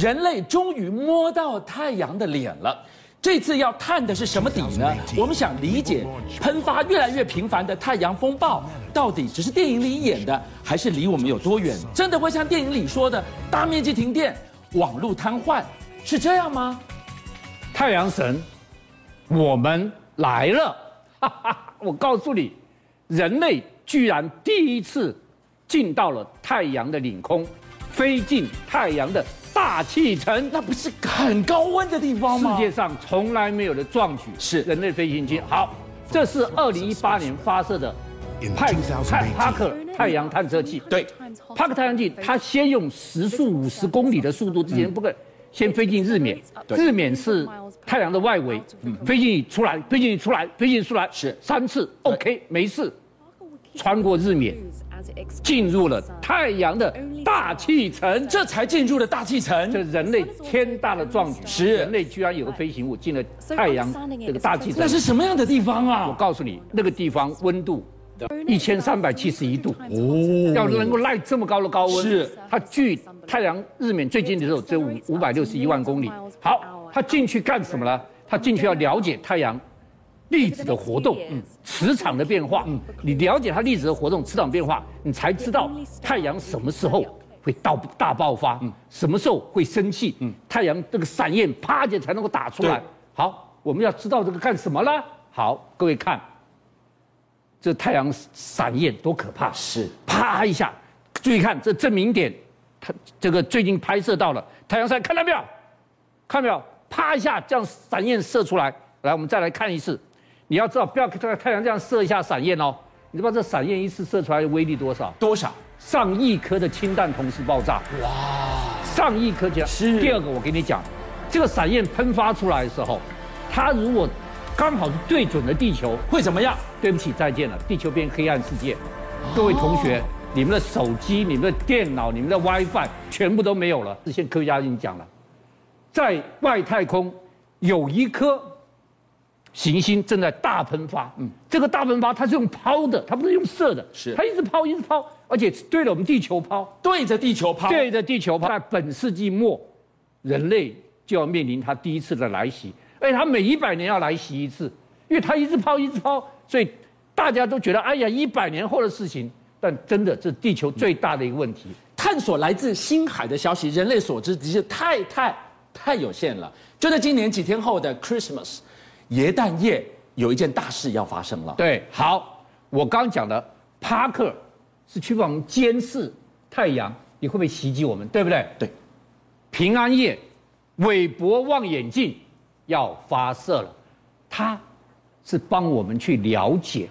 人类终于摸到太阳的脸了。这次要探的是什么底呢？我们想理解喷发越来越频繁的太阳风暴，到底只是电影里演的，还是离我们有多远？真的会像电影里说的大面积停电、网络瘫痪，是这样吗？太阳神，我们来了！哈哈，我告诉你，人类居然第一次进到了太阳的领空，飞进太阳的。大气层，那不是很高温的地方吗？世界上从来没有的壮举，是。人类飞行器。好，这是二零一八年发射的派派帕克太阳探测器。对，帕克太阳器，它先用时速五十公里的速度，之前不可先飞进日冕，日冕是太阳的外围，飞进去出来，飞进去出来，飞进去出来，是。三次，OK，没事，穿过日冕。进入了太阳的大气层，这才进入了大气层。这人类天大的壮举，是人类居然有个飞行物进了太阳这个大气层。那是什么样的地方啊？我告诉你，那个地方温度一千三百七十一度哦，要能够耐这么高的高温，是它距太阳日冕最近的时候只有五五百六十一万公里。好，它进去干什么呢？它进去要了解太阳。粒子的活动，嗯，磁场的变化，嗯，你了解它粒子的活动、磁场变化，你才知道太阳什么时候会到大爆发，嗯，什么时候会生气，嗯，太阳这个闪焰啪一下才能够打出来。好，我们要知道这个干什么呢？好，各位看，这太阳闪焰多可怕！是，啪一下，注意看这证明点，它这个最近拍摄到了太阳闪，看到没有？看到没有？啪一下，这样闪焰射出来。来，我们再来看一次。你要知道，不要在太阳这样射一下闪焰哦。你知道这闪焰一次射出来的威力多少？多少？上亿颗的氢弹同时爆炸。哇！上亿颗这样。是。第二个，我跟你讲，这个闪焰喷发出来的时候，它如果刚好是对准了地球，会怎么样？对不起，再见了，地球变黑暗世界。各位同学，你们的手机、你们的电脑、你们的 WiFi 全部都没有了。这些科学家已经讲了，在外太空有一颗。行星正在大喷发，嗯，这个大喷发它是用抛的，它不是用射的，是它一直抛，一直抛，而且对着我们地球抛，对着地球抛，对着地球抛。在本世纪末，人类就要面临它第一次的来袭，而且它每一百年要来袭一次，因为它一直抛，一直抛，所以大家都觉得，哎呀，一百年后的事情。但真的，这是地球最大的一个问题。探索来自星海的消息，人类所知的确太太太有限了。就在今年几天后的 Christmas。耶诞夜有一件大事要发生了。对，好，我刚讲的帕克是去帮我们监视太阳，你会不会袭击我们？对不对？对。平安夜，韦伯望远镜要发射了，它是帮我们去了解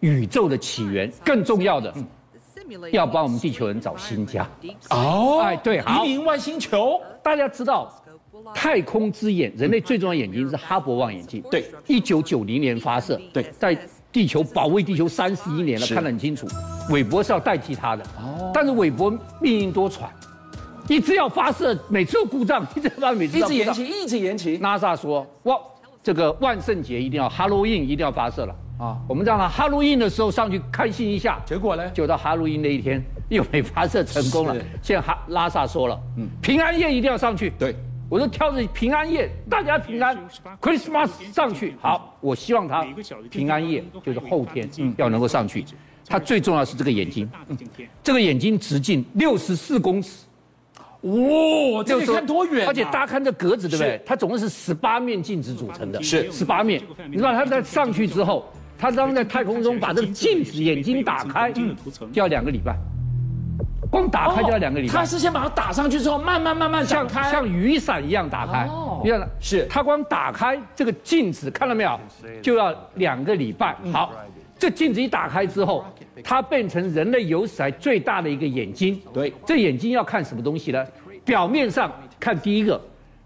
宇宙的起源，更重要的，嗯、要帮我们地球人找新家。哦，哎，对，移民外星球，大家知道。太空之眼，人类最重要的眼睛是哈勃望远镜。对，一九九零年发射。对，在地球保卫地球三十一年了，看得很清楚。韦伯是要代替他的。哦。但是韦伯命运多舛，一直要发射，每次都故障，一直发，每次一直延期，一直延期。NASA 说，哇，这个万圣节一定要 Halloween 一定要发射了啊！我们让他 Halloween 的时候上去开心一下。结果呢？就到 Halloween 那一天又没发射成功了。现在哈拉萨说了，嗯，平安夜一定要上去。对。我说挑着平安夜，大家平安，Christmas 上去好。我希望他平安夜就是后天要能够上去。他最重要是这个眼睛，这个眼睛直径六十四公尺，哇，这个看多远？而且大家看这格子对不对？它总共是十八面镜子组成的，是十八面。你知道他在上去之后，他当在太空中把这个镜子眼睛打开，就要两个礼拜。光打开就要两个礼拜。他是先把它打上去之后，慢慢慢慢像像雨伞一样打开。哦，你看，是它光打开这个镜子，看到没有？就要两个礼拜。好，这镜子一打开之后，它变成人类有史来最大的一个眼睛。对，这眼睛要看什么东西呢？表面上看第一个，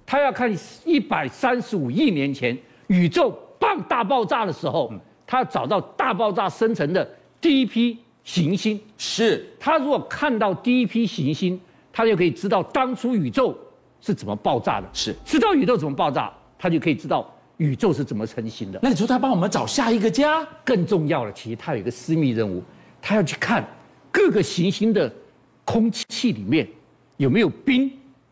它要看一百三十五亿年前宇宙棒大爆炸的时候，它找到大爆炸生成的第一批。行星是他如果看到第一批行星，他就可以知道当初宇宙是怎么爆炸的。是知道宇宙怎么爆炸，他就可以知道宇宙是怎么成型的。那你说他帮我们找下一个家？更重要的，其实他有一个私密任务，他要去看各个行星的空气里面有没有冰，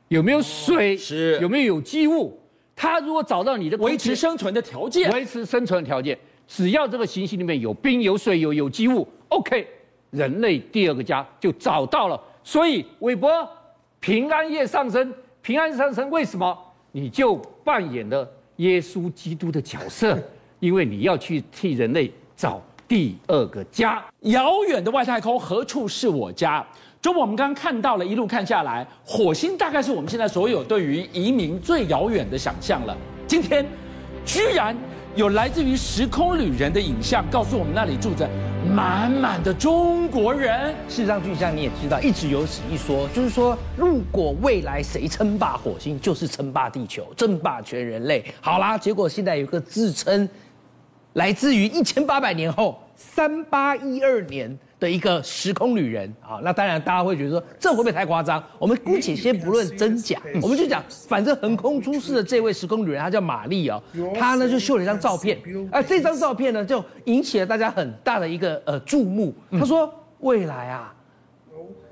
有没有水，是有没有有机物。他如果找到你的维持生存的条件，维持生存的条件，只要这个行星里面有冰、有水、有有机物，OK，人类第二个家就找到了。所以，韦伯平安夜上升，平安上升，为什么？你就扮演了耶稣基督的角色，因为你要去替人类找第二个家。遥远的外太空，何处是我家？中午我们刚刚看到了，一路看下来，火星大概是我们现在所有对于移民最遥远的想象了。今天，居然有来自于时空旅人的影像，告诉我们那里住着满满的中国人。事实上，就像你也知道，一直有此一说，就是说，如果未来谁称霸火星，就是称霸地球，争霸全人类。好啦，结果现在有个自称来自于一千八百年后，三八一二年。的一个时空旅人啊，那当然大家会觉得说，这会不会太夸张？我们姑且先不论真假，我们就讲，反正横空出世的这位时空旅人，他叫玛丽哦，他呢就秀了一张照片，而这张照片呢就引起了大家很大的一个呃注目。他说未来啊。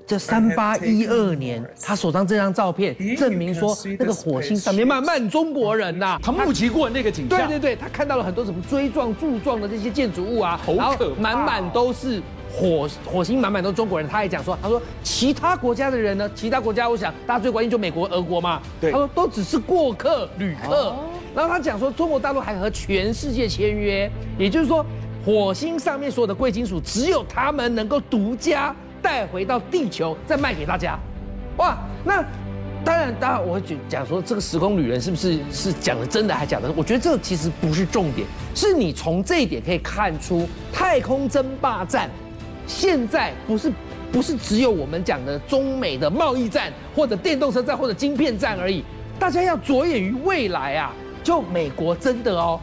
这三八一二年，他手上这张照片证明说，那个火星上面满满中国人呐、啊，他目击过那个景象。对对对，他看到了很多什么锥状、柱状的这些建筑物啊，好可怕、哦、然后满满都是火火星，满满都是中国人。他还讲说，他说其他国家的人呢，其他国家，我想大家最关心就美国、俄国嘛。对，他说都只是过客、旅客。哦、然后他讲说，中国大陆还和全世界签约，也就是说，火星上面所有的贵金属，只有他们能够独家。带回到地球再卖给大家，哇！那当然，当然，我会讲说这个时空旅人是不是是讲的真的还假的？我觉得这其实不是重点，是你从这一点可以看出，太空争霸战现在不是不是只有我们讲的中美的贸易战，或者电动车战，或者晶片战而已。大家要着眼于未来啊！就美国真的哦。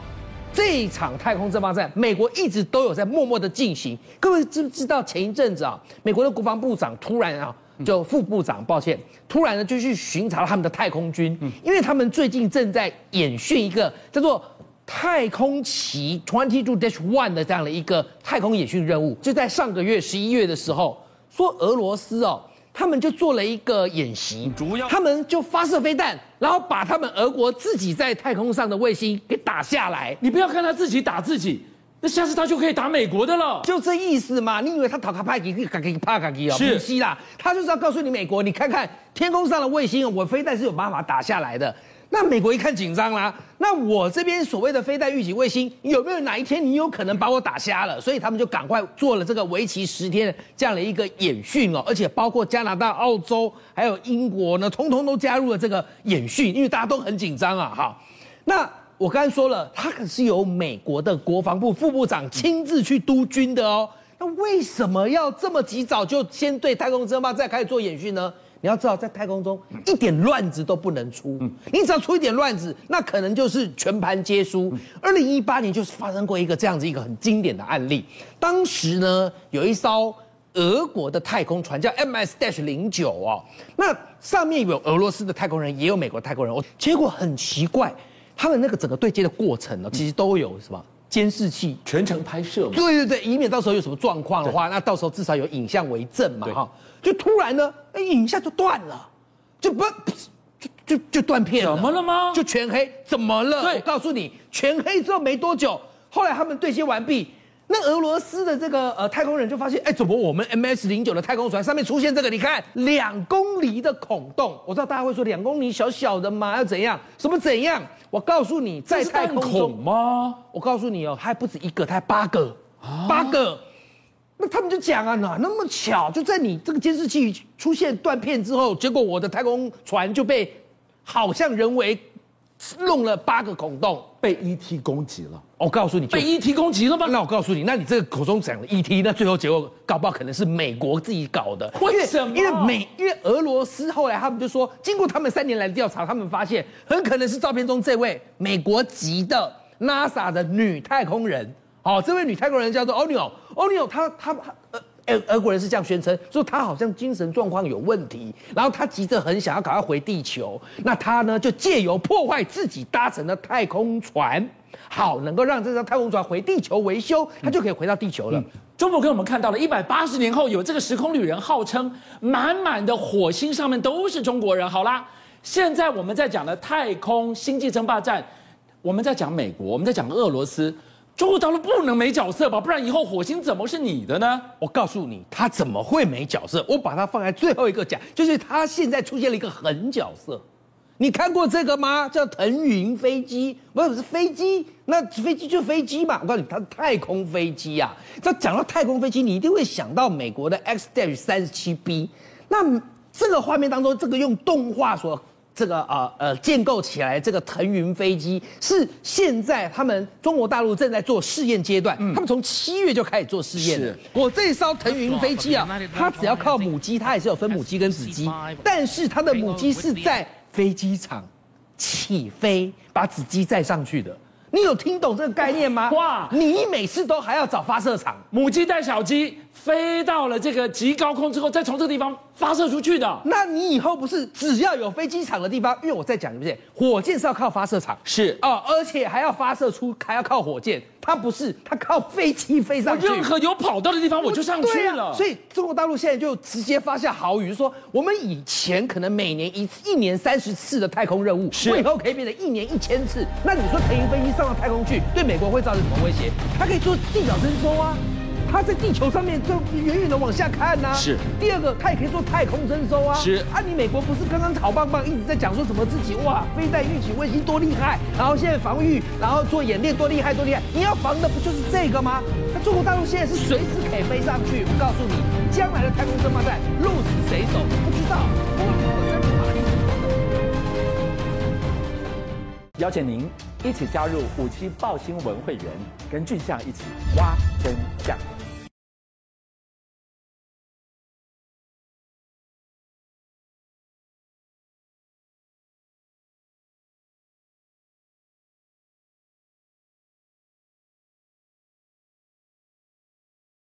这一场太空争霸战，美国一直都有在默默的进行。各位知不知道前一阵子啊，美国的国防部长突然啊，就副部长，抱歉，突然呢就去巡查了他们的太空军，因为他们最近正在演训一个叫做太空旗 Twenty Two Dash One 的这样的一个太空演训任务。就在上个月十一月的时候，说俄罗斯哦。他们就做了一个演习，主要他们就发射飞弹，然后把他们俄国自己在太空上的卫星给打下来。你不要看他自己打自己，那下次他就可以打美国的了，就这意思嘛。你以为他讨卡派给卡给帕卡给哦？是，不是啦，他就是要告诉你美国，你看看天空上的卫星，我飞弹是有办法打下来的。那美国一看紧张啦，那我这边所谓的飞弹预警卫星有没有哪一天你有可能把我打瞎了？所以他们就赶快做了这个为期十天的这样的一个演训哦，而且包括加拿大、澳洲还有英国呢，通通都加入了这个演训，因为大家都很紧张啊。哈，那我刚才说了，他可是由美国的国防部副部长亲自去督军的哦。那为什么要这么及早就先对太空争霸再开始做演训呢？你要知道，在太空中一点乱子都不能出。你只要出一点乱子，那可能就是全盘皆输。二零一八年就是发生过一个这样子一个很经典的案例。当时呢，有一艘俄国的太空船叫 MS-09 零九哦，那上面有俄罗斯的太空人，也有美国太空人。哦，结果很奇怪，他们那个整个对接的过程呢，其实都有什么监视器全程拍摄。对对对，以免到时候有什么状况的话，那到时候至少有影像为证嘛，哈。就突然呢，哎，一下就断了，就不，就就就断片了。怎么了吗？就全黑，怎么了？对，我告诉你，全黑之后没多久，后来他们对接完毕，那俄罗斯的这个呃太空人就发现，哎，怎么我们 MS 零九的太空船上面出现这个？你看两公里的孔洞，我知道大家会说两公里小小的嘛，要怎样？什么怎样？我告诉你，在太空中吗？我告诉你哦，还不止一个，它还八个，啊、八个。那他们就讲啊，哪那么巧，就在你这个监视器出现断片之后，结果我的太空船就被好像人为弄了八个孔洞，被 ET 攻击了。我告诉你，被 ET 攻击了吗？那我告诉你，那你这个口中讲的 ET，那最后结果搞不好可能是美国自己搞的。为什么？因为美，因为俄罗斯后来他们就说，经过他们三年来的调查，他们发现很可能是照片中这位美国籍的 NASA 的女太空人。好，这位女太空人叫做欧尼尔，欧尼尔他他呃，俄俄国人是这样宣称，说他好像精神状况有问题，然后他急着很想要赶快回地球，那他呢就借由破坏自己搭乘的太空船，好能够让这艘太空船回地球维修，他就可以回到地球了。中国给我们看到了一百八十年后有这个时空旅人，号称满满的火星上面都是中国人。好啦，现在我们在讲的太空星际争霸战，我们在讲美国，我们在讲俄罗斯，中国大陆不能没角色吧？不然以后火星怎么是你的呢？我告诉你，他怎么会没角色？我把它放在最后一个讲，就是他现在出现了一个狠角色。你看过这个吗？叫腾云飞机，不是飞机，那飞机就飞机嘛。我告诉你，它是太空飞机啊。这讲到太空飞机，你一定会想到美国的 X-37B。那这个画面当中，这个用动画所这个呃呃建构起来这个腾云飞机，是现在他们中国大陆正在做试验阶段。嗯、他们从七月就开始做试验了。我这艘腾云飞机啊，它只要靠母机，它也是有分母机跟子机，但是它的母机是在。飞机场起飞，把子机载上去的，你有听懂这个概念吗？哇！你每次都还要找发射场，母鸡带小鸡飞到了这个极高空之后，再从这个地方发射出去的。那你以后不是只要有飞机场的地方，因为我在讲对不对？火箭是要靠发射场，是哦，而且还要发射出，还要靠火箭。它不是，它靠飞机飞上去。任何有跑道的地方，我就上去了。啊、所以中国大陆现在就直接发下豪语，说我们以前可能每年一次，一年三十次的太空任务，我以后可以变成一年一千次。那你说乘云飞机上到太空去，对美国会造成什么威胁？它可以做地表征收啊。它在地球上面就远远的往下看呐、啊。是。第二个，它也可以做太空征收啊。是。啊，你美国不是刚刚好棒棒一直在讲说什么自己哇飞弹预警卫星多厉害，然后现在防御，然后做演练多厉害多厉害。你要防的不就是这个吗？那中国大陆现在是随时可以飞上去。我告诉你，将来的太空争霸战，鹿死谁手不知道。邀请您一起加入五七报新闻会员，跟俊相一起挖真相。